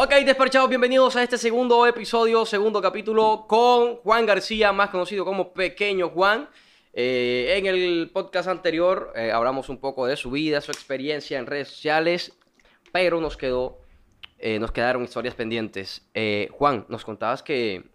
Ok, despachados, bienvenidos a este segundo episodio, segundo capítulo con Juan García, más conocido como Pequeño Juan. Eh, en el podcast anterior eh, hablamos un poco de su vida, su experiencia en redes sociales, pero nos quedó, eh, nos quedaron historias pendientes. Juan, nos contabas que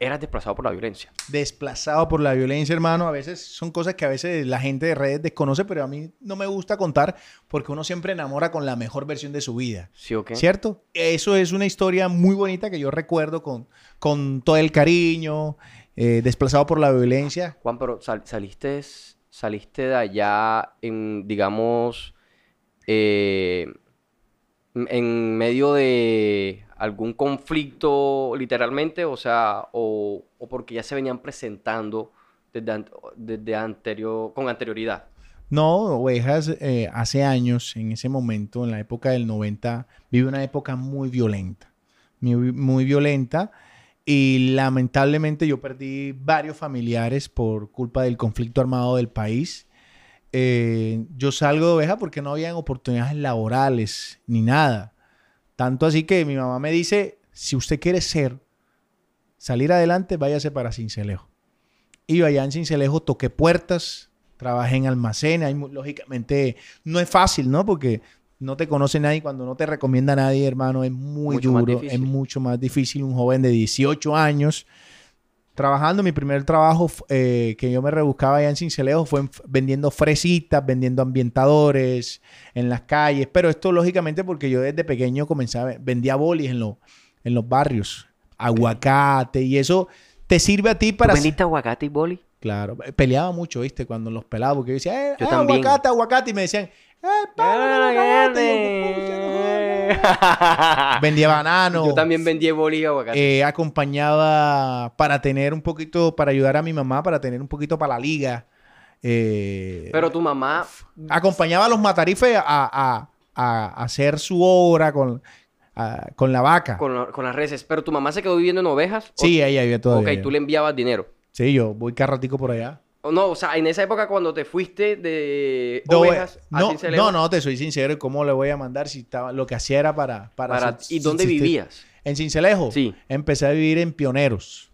eras desplazado por la violencia. desplazado por la violencia, hermano. A veces son cosas que a veces la gente de redes desconoce, pero a mí no me gusta contar porque uno siempre enamora con la mejor versión de su vida. ¿Sí o qué? ¿Cierto? Eso es una historia muy bonita que yo recuerdo con, con todo el cariño, eh, desplazado por la violencia. Juan, pero sal- saliste, saliste de allá en, digamos, eh, en medio de algún conflicto, literalmente, o sea, o, porque ya se venían presentando desde, an- desde anterior, con anterioridad. No, Ovejas eh, hace años, en ese momento, en la época del 90, vive una época muy violenta, muy violenta. Y lamentablemente yo perdí varios familiares por culpa del conflicto armado del país. Eh, yo salgo de Oveja porque no habían oportunidades laborales ni nada. Tanto así que mi mamá me dice, si usted quiere ser, salir adelante, váyase para Cincelejo. Y allá en Cincelejo toqué puertas, trabajé en almacén. Mu- lógicamente no es fácil, ¿no? Porque no te conoce nadie. Cuando no te recomienda nadie, hermano, es muy Mucho duro. Es mucho más difícil. Un joven de 18 años trabajando. Mi primer trabajo eh, que yo me rebuscaba allá en Cincelejo fue vendiendo fresitas, vendiendo ambientadores en las calles. Pero esto, lógicamente, porque yo desde pequeño comenzaba, vendía bolis en, lo- en los barrios, aguacate, y eso te sirve a ti para. ¿Tú vendiste aguacate y boli? Claro, eh, peleaba mucho, ¿viste? Cuando los pelaba, porque yo decía, eh, Yo eh, aguacate, aguacate, y me decían, eh, el aguacate. Vendía banano. Yo también vendí boli y aguacate. eh, acompañaba para tener un poquito, para ayudar a mi mamá, para tener un poquito para la liga. Eh, Pero tu mamá, acompañaba a los matarifes a, a- a hacer su obra con, a- con la vaca. con, la- con las reses, pero tu mamá se quedó viviendo en ovejas. ¿O- Sí, ella vive todavía. Ok, tú le enviabas dinero. Sí, yo voy cada ratico por allá. No, o sea, en esa época cuando te fuiste de No, ovejas a no, Cincelejo, no, no, te soy sincero. ¿Cómo le voy a mandar si estaba, lo que hacía era para... para, ¿Y dónde vivías? En Cincelejo. Sí. Empecé a vivir en Pioneros.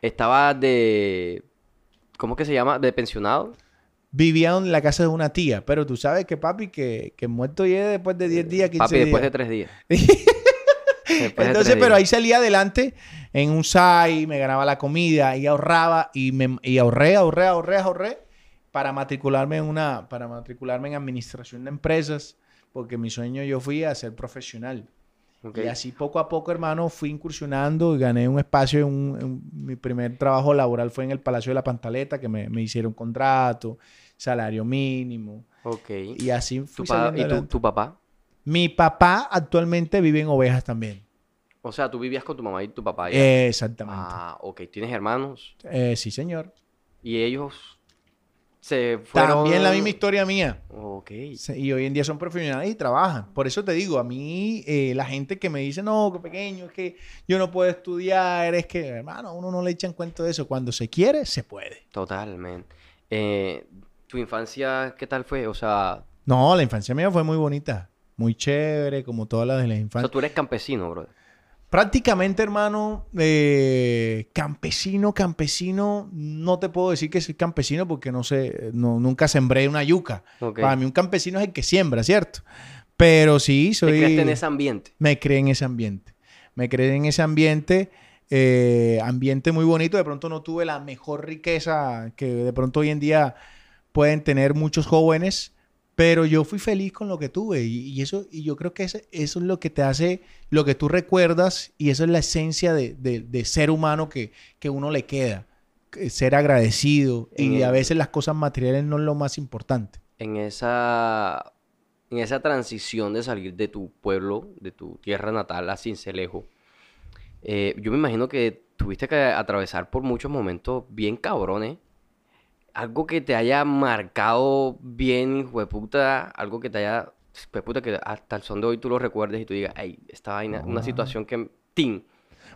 Estaba de... ¿Cómo que se llama? ¿De pensionado? Vivía en la casa de una tía. Pero tú sabes que papi, que, que muerto llegue después de 10 días, 15 Papi, después de días. tres días. Entonces, pero ahí salía adelante en un SAI, me ganaba la comida y ahorraba y, me, y ahorré, ahorré, ahorré, ahorré para matricularme en una, para matricularme en administración de empresas, porque mi sueño yo fui a ser profesional. Ok. Y así poco a poco, hermano, fui incursionando y gané un espacio. Un- mi primer trabajo laboral fue en el Palacio de la Pantaleta, que me, me hicieron contrato, salario mínimo. Ok. Y así ¿Tu fui ¿Y tu, adelante. tu papá? Mi papá actualmente vive en Ovejas también. O sea, tú vivías con tu mamá y tu papá. Eh, exactamente. Ah, ok. ¿Tienes hermanos? Eh, sí, señor. Y ellos se fueron... También la misma historia mía. Ok. Se- Y hoy en día son profesionales y trabajan. Por eso te digo, a mí eh, la gente que me dice, no, que pequeño, es que yo no puedo estudiar, es que, hermano, uno no le echan cuento de eso. Cuando se quiere, se puede. Totalmente. Eh, ¿Tu infancia qué tal fue? O sea, No, la infancia mía fue muy bonita. Muy chévere, como todas las de la o sea, infancia. tú eres campesino, brother. Prácticamente, hermano, eh, campesino, campesino, no te puedo decir que soy campesino porque no sé, no, nunca sembré una yuca. Para mí un campesino es el que siembra, ¿cierto? Pero sí, Te soy... creaste en ese ambiente. Me creé en ese ambiente. Me creé en ese ambiente, eh, ambiente muy bonito. De pronto no tuve la mejor riqueza que de pronto hoy en día pueden tener muchos jóvenes, pero yo fui feliz con lo que tuve y, y eso y yo creo que eso es lo que te hace, lo que tú recuerdas y eso es la esencia de, de- de ser humano que, que uno le queda, que ser agradecido y a veces las cosas materiales no es lo más importante. En esa, en esa transición de salir de tu pueblo, de tu tierra natal a Cincelejo, eh, yo me imagino que tuviste que atravesar por muchos momentos bien cabrones. Algo que te haya marcado bien, hueputa, algo que te haya, hueputa, que hasta el son de hoy tú lo recuerdes y tú digas, ay, esta vaina, una Ah. situación que, tin,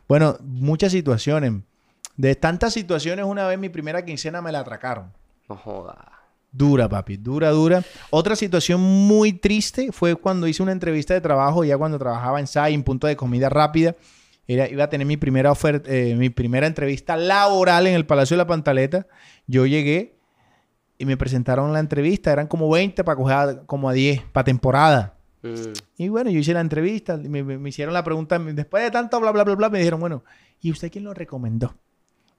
Bueno, muchas situaciones. De tantas situaciones, una vez mi primera quincena me la atracaron. no joda. Dura, papi, dura, dura. Otra situación muy triste fue cuando hice una entrevista de trabajo, ya cuando trabajaba en SAI, en punto de comida rápida. Era, iba a tener mi primera oferta, eh, mi primera entrevista laboral en el Palacio de la Pantaleta. Yo llegué y me presentaron la entrevista. Eran como 20 para coger como a 10, para temporada. Mm. Y bueno, yo hice la entrevista, me hicieron la pregunta, después de tanto bla, bla, bla, bla, me dijeron, bueno, ¿y usted quién lo recomendó?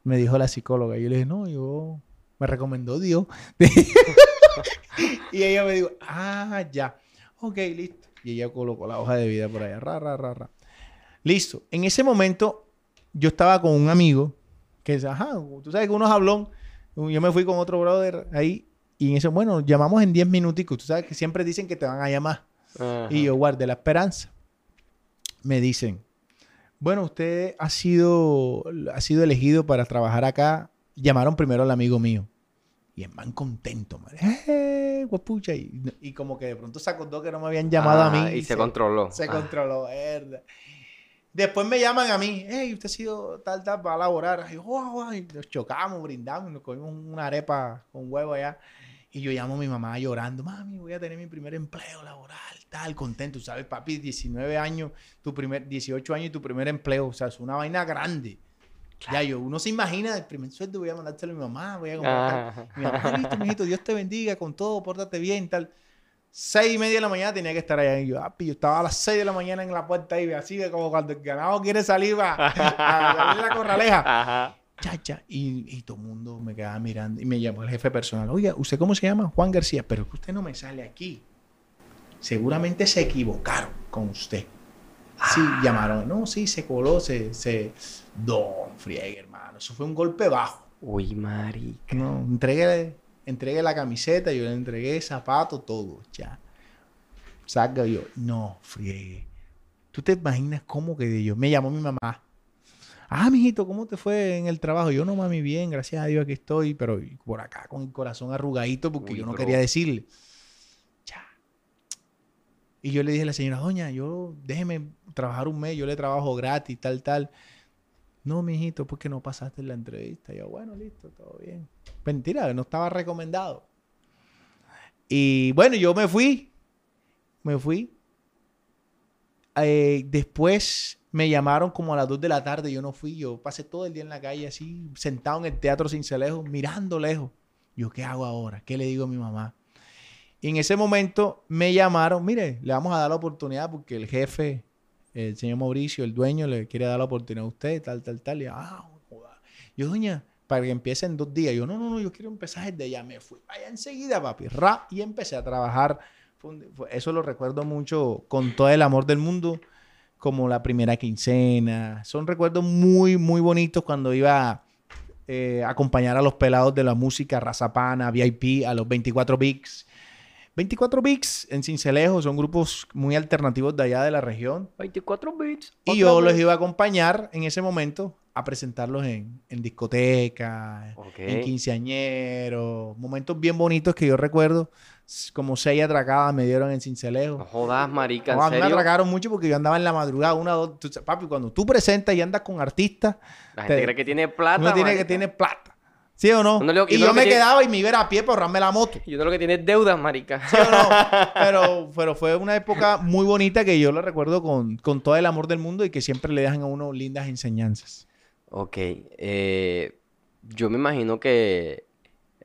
Me dijo la psicóloga. Y yo le dije, no, yo, me recomendó Dios. y ella me dijo, ah, ya, ok, listo. Y ella colocó la hoja de vida por allá, ra, ra, ra, ra. Listo. En ese momento, yo estaba con un amigo, que es, ajá, tú sabes que uno es hablón. Yo me fui con otro brother ahí, y en eso, bueno, llamamos en 10 minuticos. Tú sabes que siempre dicen que te van a llamar. Ajá. Y yo guardé la esperanza. Me dicen, bueno, usted ha sido, ha sido elegido para trabajar acá. Llamaron primero al amigo mío. Y el man contento, man. ¡Eh, guapucha! Y, y como que de pronto se acordó que no me habían llamado a Ah, mí. Y se controló. Se Ah. controló, verdad. Después me llaman a mí, hey, usted ha sido tal, tal, para laborar. Y yo, "Guau, guau", y nos chocamos, brindamos, nos comimos una arepa con huevo allá. Y yo llamo a mi mamá llorando, mami, voy a tener mi primer empleo laboral, tal, contento. ¿Sabes, papi? 19 años, tu primer, 18 años y tu primer empleo. O sea, es una vaina grande. Ya yo, uno se imagina, el primer sueldo voy a mandárselo a mi mamá, voy a comprar. Ajá. Mi mamá, "Ah, listo, mijito, Dios te bendiga con todo, pórtate bien, tal. Seis y media de la mañana tenía que estar allá. Y yo, yo estaba a las seis de la mañana en la puerta y así de como cuando el ganado quiere salir va, a salir la corraleja. Ajá. Chacha. Y, y todo el mundo me quedaba mirando. Y me llamó el jefe personal. Oiga, ¿usted cómo se llama? Juan García. Pero es que usted no me sale aquí. Seguramente se equivocaron con usted. Sí, llamaron. No, sí, se coló, se... se... Don friegue, hermano. Eso fue un golpe bajo. Uy, marica. No, entregué, entregué la camiseta, yo le entregué zapatos, todo, ya. Salga yo, no, friegue. ¿Tú te imaginas cómo que yo? Me llamó mi mamá. Ah, mijito, ¿cómo te fue en el trabajo? Yo no, mami, bien, gracias a Dios aquí estoy, pero por acá con el corazón arrugadito porque Uy, yo no bro. quería decirle. Ya. Y yo le dije a la señora, doña, yo déjeme trabajar un mes, yo le trabajo gratis, tal, tal. No, mijito, ¿por qué no pasaste la entrevista? Y yo, bueno, listo, todo bien. Mentira, no estaba recomendado. Y bueno, yo me fui. Me fui. Eh, después me llamaron como a las 2 de la tarde. Yo no fui. Yo pasé todo el día en la calle así, sentado en el teatro Cincelejo, mirando lejos. Yo, ¿qué hago ahora? ¿Qué le digo a mi mamá? Y en ese momento me llamaron. Mire, le vamos a dar la oportunidad porque el jefe, el señor Mauricio, el dueño, le quiere dar la oportunidad a usted, tal, tal, tal. Y ah, joda. Yo, doña, para que empiece en dos días. Yo, no, no, no, yo quiero empezar desde allá. Me fui allá enseguida, papi. Ra, y empecé a trabajar. Eso lo recuerdo mucho con todo el amor del mundo, como la primera quincena. Son recuerdos muy, muy bonitos cuando iba eh, a acompañar a los pelados de la música, Razapana, VIP, a los 24 Bigs. 24 Bigs en Cincelejo son grupos muy alternativos de allá de la región. 24 bits. Y yo los iba a acompañar en ese momento a presentarlos en, en discoteca, Ok. en quinceañeros, momentos bien bonitos que yo recuerdo, como seis atracadas me dieron en No Cincelejo. jodas, marica, No, ¿en a mí me serio? atracaron mucho porque yo andaba en la madrugada, una, dos, tú papi, cuando tú presentas y andas con artistas, La gente te- cree que tiene plata, uno tiene que tener plata. ¿Sí o no? Uno lo- y uno yo que me tiene- quedaba y me iba a pie para ahorrarme la moto. Yo lo que tiene es deudas, marica. ¿Sí o no? Pero, pero fue una época muy bonita que yo la recuerdo con, con todo el amor del mundo y que siempre le dejan a uno lindas enseñanzas. Ok, eh, yo me imagino que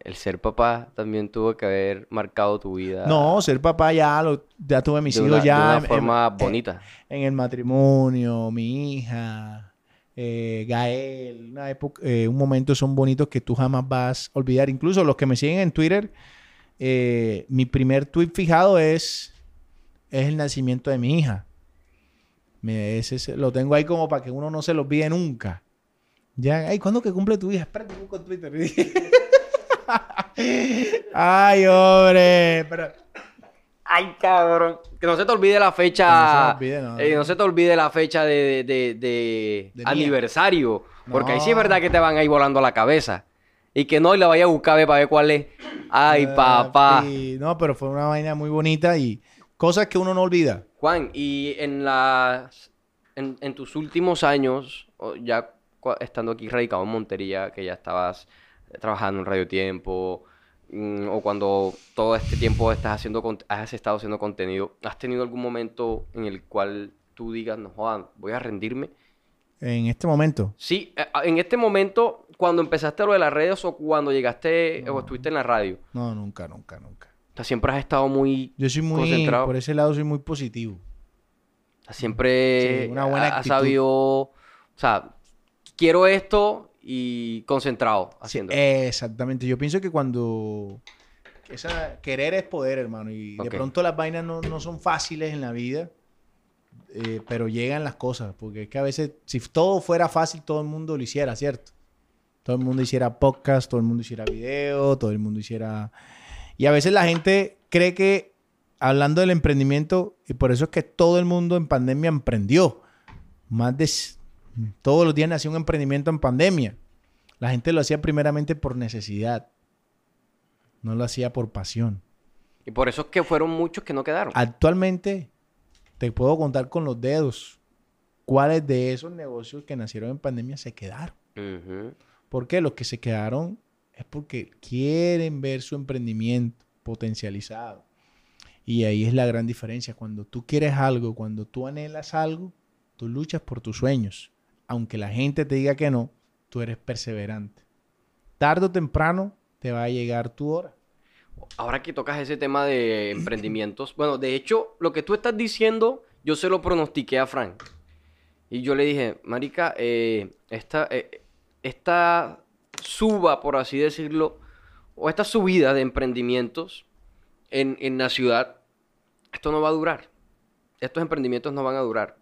el ser papá también tuvo que haber marcado tu vida No, ser papá ya, lo, ya tuve mis de hijos una, de ya una en- forma en- bonita. En, el matrimonio, mi hija, eh, Gael, una época, eh, un momento son bonitos que tú jamás vas a olvidar. Incluso los que me siguen en Twitter, eh, mi primer tweet fijado es, es el nacimiento de mi hija. Me- ese es- lo tengo ahí como para que uno no se lo olvide nunca. Ya, ay, ¿cuándo que cumple tu hija? Espérate, busco en Twitter. ay, hombre. Pero, Ay, cabrón. Que no se te olvide la fecha. Que no se olvide, no. eh, no se te olvide la fecha de, de- aniversario. Porque ahí sí es No. verdad que te van a ir volando la cabeza. Y que no, y la vaya a buscar a ver para ver cuál es. Ay, papá. Papi, No, pero fue una vaina muy bonita y cosas que uno no olvida. Juan, y en las en, en tus últimos años, ya estando aquí radicado en Montería, que ya estabas eh, trabajando en Radio Tiempo, mm, o cuando todo este tiempo estás haciendo, has estado haciendo contenido, ¿has tenido algún momento en el cual tú digas, no jodan, voy a rendirme? En este momento, Sí, eh, en este momento, cuando empezaste lo de las redes o cuando llegaste o estuviste en la radio, no, nunca, nunca, nunca. o sea, siempre has estado muy, Yo soy muy, Concentrado. por ese lado soy muy positivo. o sea, siempre Sí, una buena ha- has sabido, o sea, quiero esto y concentrado haciendo. exactamente. Yo pienso que cuando esa, querer es poder, hermano, y de Ok. pronto las vainas no, no son fáciles en la vida, eh, pero llegan las cosas, porque es que a veces, si todo fuera fácil, todo el mundo lo hiciera, ¿cierto? Todo el mundo hiciera podcast, todo el mundo hiciera video, todo el mundo hiciera... Y a veces la gente cree que, hablando del emprendimiento, y por eso es que todo el mundo en pandemia emprendió. Más de... Todos los días nació un emprendimiento en pandemia. La gente lo hacía primeramente por necesidad. No lo hacía por pasión. Y por eso es que fueron muchos que no quedaron. Actualmente te puedo contar con los dedos cuáles de esos negocios que nacieron en pandemia se quedaron. Porque los que se quedaron es porque quieren ver su emprendimiento potencializado. Y ahí es la gran diferencia. Cuando tú quieres algo, cuando tú anhelas algo, tú luchas por tus sueños. Aunque la gente te diga que no, tú eres perseverante. Tarde o temprano te va a llegar tu hora. Ahora que tocas ese tema de emprendimientos, bueno, de hecho, lo que tú estás diciendo, yo se lo pronostiqué a Frank. Y yo le dije, Marica, eh, esta, eh, esta suba, por así decirlo, o esta subida de emprendimientos en, en la ciudad, esto no va a durar. Estos emprendimientos no van a durar.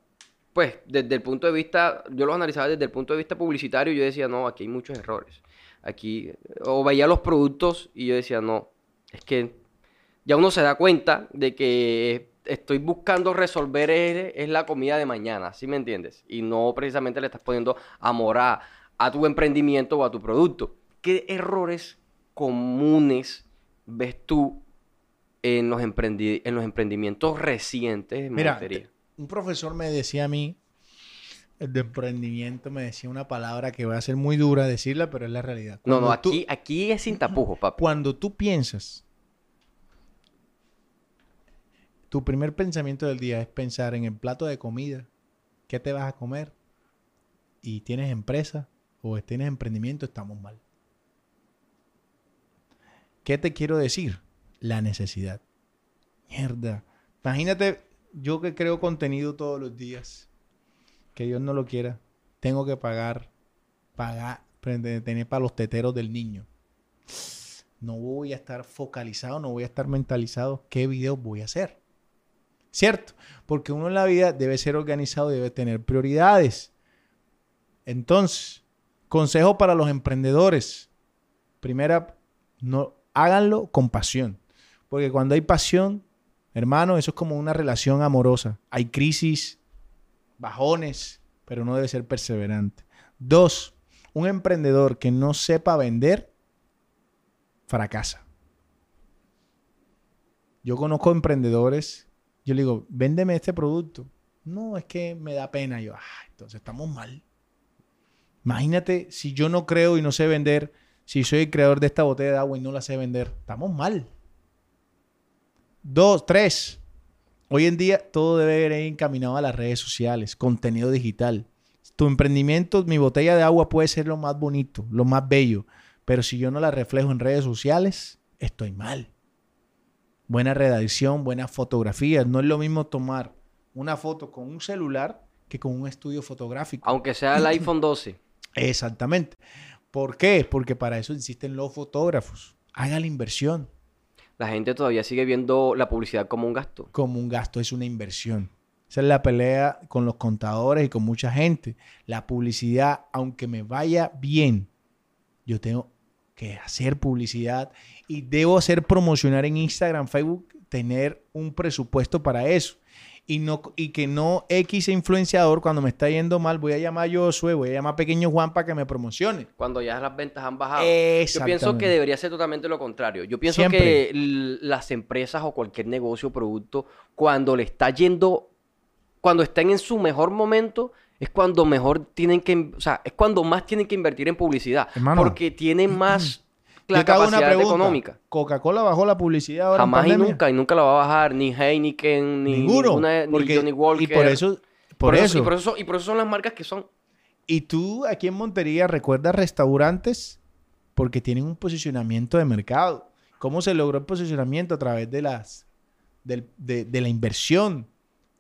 Pues, desde el punto de vista, yo los analizaba desde el punto de vista publicitario, yo decía, no, aquí hay muchos errores. Aquí, o veía los productos y yo decía, no, es que ya uno se da cuenta de que estoy buscando resolver es, es la comida de mañana, ¿sí me entiendes? Y no precisamente le estás poniendo amor a, a tu emprendimiento o a tu producto. ¿Qué errores comunes ves tú en los, emprendi- en los emprendimientos recientes de Mira? Un profesor me decía a mí, el de emprendimiento, me decía una palabra que va a ser muy dura decirla, pero es la realidad. No, no, tú- aquí, aquí es sin tapujos, papi. Cuando tú piensas, tu primer pensamiento del día es pensar en el plato de comida, qué te vas a comer, y tienes empresa o tienes emprendimiento, estamos mal. ¿Qué te quiero decir? La necesidad. Mierda. Imagínate, yo que creo contenido todos los días, que Dios no lo quiera, tengo que pagar, pagar, tener para los teteros del niño no voy a estar focalizado, no voy a estar mentalizado qué videos voy a hacer. ¿Cierto? Porque uno en la vida debe ser organizado, debe tener prioridades. Entonces, consejo para los emprendedores. Primera, no háganlo con pasión. Porque cuando hay pasión, hermano, eso es como una relación amorosa. Hay crisis, bajones, pero no debe ser perseverante. Dos, un emprendedor que no sepa vender fracasa. Yo conozco emprendedores, yo le digo, véndeme este producto. No, es que me da pena. Yo, entonces estamos mal. Imagínate si yo no creo y no sé vender, si soy el creador de esta botella de agua y no la sé vender, estamos mal. Dos, tres. Hoy en día todo debe ir encaminado a las redes sociales, contenido digital. Tu emprendimiento, mi botella de agua puede ser lo más bonito, lo más bello, pero si yo no la reflejo en redes sociales, estoy mal. Buena redacción, buenas fotografías. No es lo mismo tomar una foto con un celular que con un estudio fotográfico. Aunque sea el iPhone 12. Exactamente. ¿Por qué? Porque para eso existen los fotógrafos. Haga la inversión. La gente todavía sigue viendo la publicidad como un gasto. Como un gasto es una inversión. Esa es la pelea con los contadores y con mucha gente. La publicidad, aunque me vaya bien, yo tengo que hacer publicidad y debo hacer promocionar en Instagram, Facebook, tener un presupuesto para eso. Y, no, y que no X influenciador, cuando me está yendo mal, voy a llamar a Josué, voy a llamar a Pequeño Juan para que me promocione. Cuando ya las ventas han bajado. Yo pienso que debería ser totalmente lo contrario. Yo pienso Siempre. que las empresas o cualquier negocio o producto, cuando le está yendo, cuando están en su mejor momento, es cuando mejor tienen que, o sea, es cuando más tienen que invertir en publicidad. Hermano. Porque tienen más la Yo te hago una capacidad pregunta. económica. ¿Coca-Cola bajó la publicidad ahora en Jamás y pandemia? nunca, y nunca la va a bajar, ni Heineken, ni Ninguno. ninguna- ni porque- Johnny Walker. Y por eso... Por, eso. Y por eso, y por eso son las marcas que son. Y tú aquí en Montería recuerdas restaurantes porque tienen un posicionamiento de mercado. ¿Cómo se logró el posicionamiento a través de las del- de, de la inversión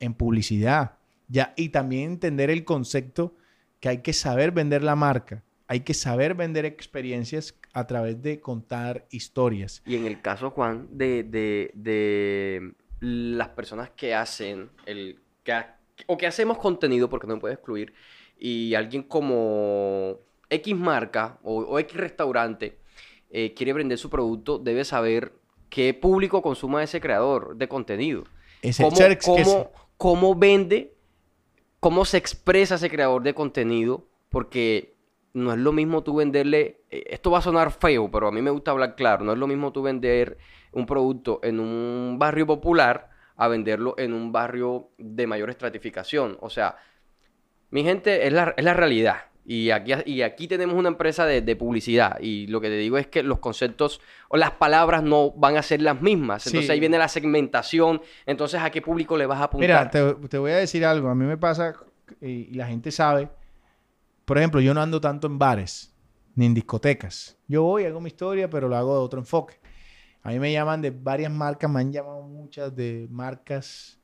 en publicidad? Ya, y también entender el concepto que hay que saber vender la marca. Hay que saber vender experiencias a través de contar historias. Y en el caso, Juan, de, de, de las personas que hacen el que ha- o que hacemos contenido, porque no me puede excluir, y alguien como X marca o, o X restaurante eh, quiere vender su producto, debe saber qué público consuma ese creador de contenido. Ese ¿Cómo, que cómo- se- cómo vende, cómo se expresa ese creador de contenido, porque no es lo mismo tú venderle, eh, esto va a sonar feo, pero a mí me gusta hablar claro, no es lo mismo tú vender un producto en un barrio popular a venderlo en un barrio de mayor estratificación. O sea, mi gente, es la, es la realidad. Y aquí, y aquí tenemos una empresa de, de publicidad. Y lo que te digo es que los conceptos o las palabras no van a ser las mismas. Entonces Sí. ahí viene la segmentación. Entonces, ¿a qué público le vas a apuntar? Mira, te, te voy a decir algo. A mí me pasa, y, y la gente sabe, por ejemplo, yo no ando tanto en bares, ni en discotecas. Yo voy, hago mi historia, pero lo hago de otro enfoque. A mí me llaman de varias marcas, me han llamado muchas de marcas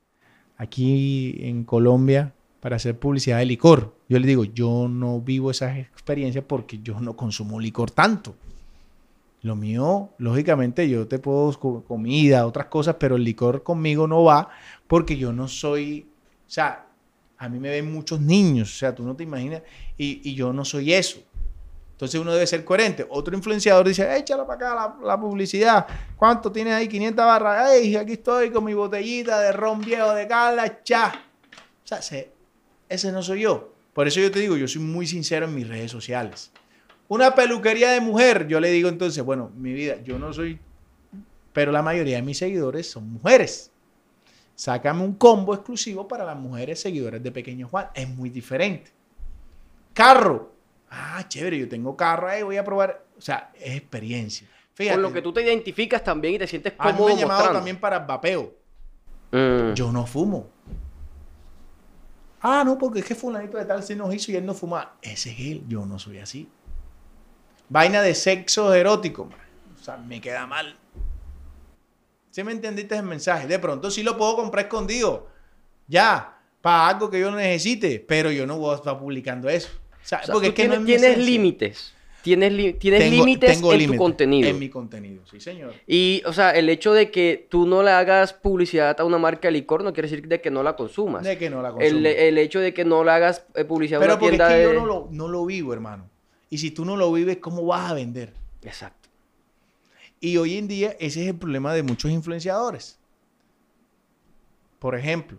aquí en Colombia para hacer publicidad de licor. Yo les digo, yo no vivo esas experiencias porque yo no consumo licor tanto. Lo mío, lógicamente, yo te puedo co- comida, otras cosas, pero el licor conmigo no va porque yo no soy, o sea, a mí me ven muchos niños, o sea, tú no te imaginas, y, yo no soy eso. Entonces uno debe ser coherente. Otro influenciador dice, échala para acá la, la publicidad. ¿Cuánto tienes ahí? 500 barras. ¡Ey, aquí estoy con mi botellita de ron viejo de cala! ¡Cha! O sea, se- ese no soy yo. Por eso yo te digo, yo soy muy sincero en mis redes sociales. Una peluquería de mujer, yo le digo entonces, bueno, mi vida, yo no soy, pero la mayoría de mis seguidores son mujeres. Sácame un combo exclusivo para las mujeres seguidoras de Pequeño Juan. Es muy diferente. Carro. Ah, chévere, yo tengo carro, eh, voy a probar. O sea, es experiencia. Fíjate, Con lo que tú te identificas también y te sientes a mí me cómodo han llamado también para vapeo. Mm. Yo no fumo. Ah, no, porque es que fulanito de tal se nos hizo y él no fuma. Ese es él, yo no soy así. Vaina de sexo erótico. man. O sea, me queda mal. ¿Sí me entendiste el mensaje? De pronto sí lo puedo comprar escondido. Ya, para algo que yo no necesite, pero yo no voy a estar publicando eso. O sea, O sea, porque tú es que no tienes, es tienes límites. Tienes, li- tienes Tengo- límites tengo en tu contenido. En mi contenido, sí, señor. Y, o sea, el hecho de que tú no le hagas publicidad a una marca de licor no quiere decir de que no la consumas. De que no la consumo. el, el hecho de que no le hagas eh, publicidad a Pero una porque es tienda que yo de... no lo, no lo vivo, hermano. Y si tú no lo vives, ¿cómo vas a vender? Exacto. Y hoy en día ese es el problema de muchos influenciadores. Por ejemplo,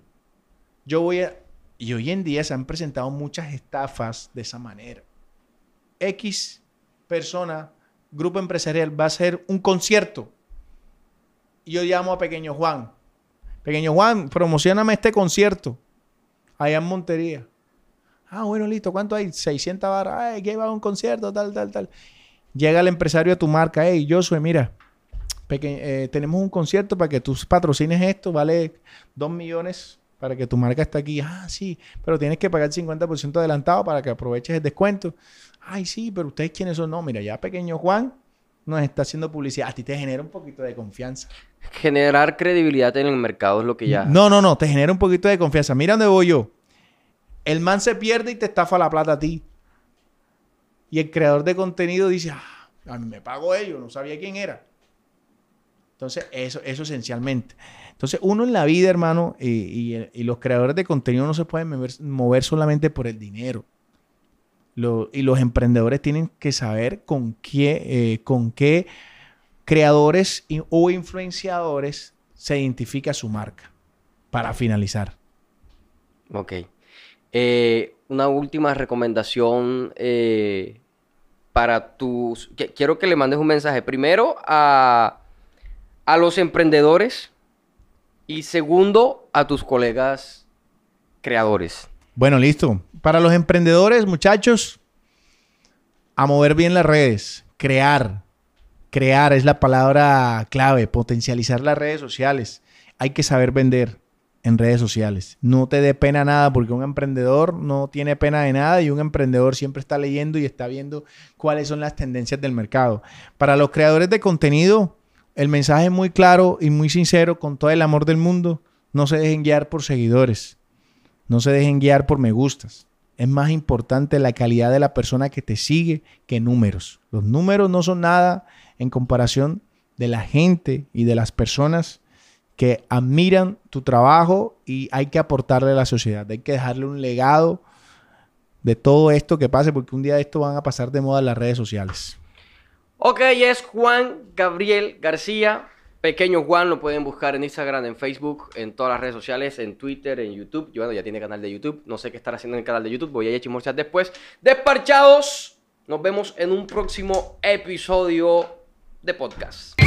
yo voy a... Y hoy en día se han presentado muchas estafas de esa manera. X persona, grupo empresarial, va a hacer un concierto. Y yo llamo a Pequeño Juan. Pequeño Juan, promocioname este concierto. Allá en Montería. Ah, bueno, listo. ¿Cuánto hay? 600 barras. Ay, que va a un concierto, tal, tal, tal. Llega el empresario de tu marca. Hey, Josué, mira. peque- eh, tenemos un concierto para que tú patrocines esto. Vale 2 millones para que tu marca esté aquí. Ah, sí. Pero tienes que pagar 50% adelantado para que aproveches el descuento. Ay, sí, pero ustedes quiénes son. No, mira, ya pequeño Juan nos está haciendo publicidad. A ti te genera un poquito de confianza. Generar credibilidad en el mercado es lo que ya... No, no, no, te genera un poquito de confianza. Mira dónde voy yo. El man se pierde y te estafa la plata a ti. Y el creador de contenido dice, ah, a mí me pagó ellos, no sabía quién era. Entonces, eso, eso esencialmente. Entonces, uno en la vida, hermano, y, los creadores de contenido no se pueden mover, solamente por el dinero. Y los emprendedores tienen que saber con qué, eh, con qué creadores y- o influenciadores se identifica su marca. Para finalizar. Ok. Eh, una última recomendación eh, para tus... Quiero que le mandes un mensaje primero a, a los emprendedores y segundo a tus colegas creadores. Bueno, listo. Para los emprendedores, muchachos, a mover bien las redes, crear, crear es la palabra clave, potencializar las redes sociales. Hay que saber vender en redes sociales. No te dé pena nada porque un emprendedor no tiene pena de nada y un emprendedor siempre está leyendo y está viendo cuáles son las tendencias del mercado. Para los creadores de contenido, el mensaje es muy claro y muy sincero, con todo el amor del mundo. No se dejen guiar por seguidores. No se dejen guiar por me gustas. Es más importante la calidad de la persona que te sigue que números. Los números no son nada en comparación de la gente y de las personas que admiran tu trabajo y hay que aportarle a la sociedad. Hay que dejarle un legado de todo esto que pase porque un día esto van a pasar de moda las redes sociales. Ok, es Juan Gabriel García. Pequeño Juan lo pueden buscar en Instagram, en Facebook, en todas las redes sociales, en Twitter, en YouTube. Yo, bueno, ya tiene canal de YouTube. No sé qué estará haciendo en el canal de YouTube. Voy a chismosear después. Desparchados. Nos vemos en un próximo episodio de podcast.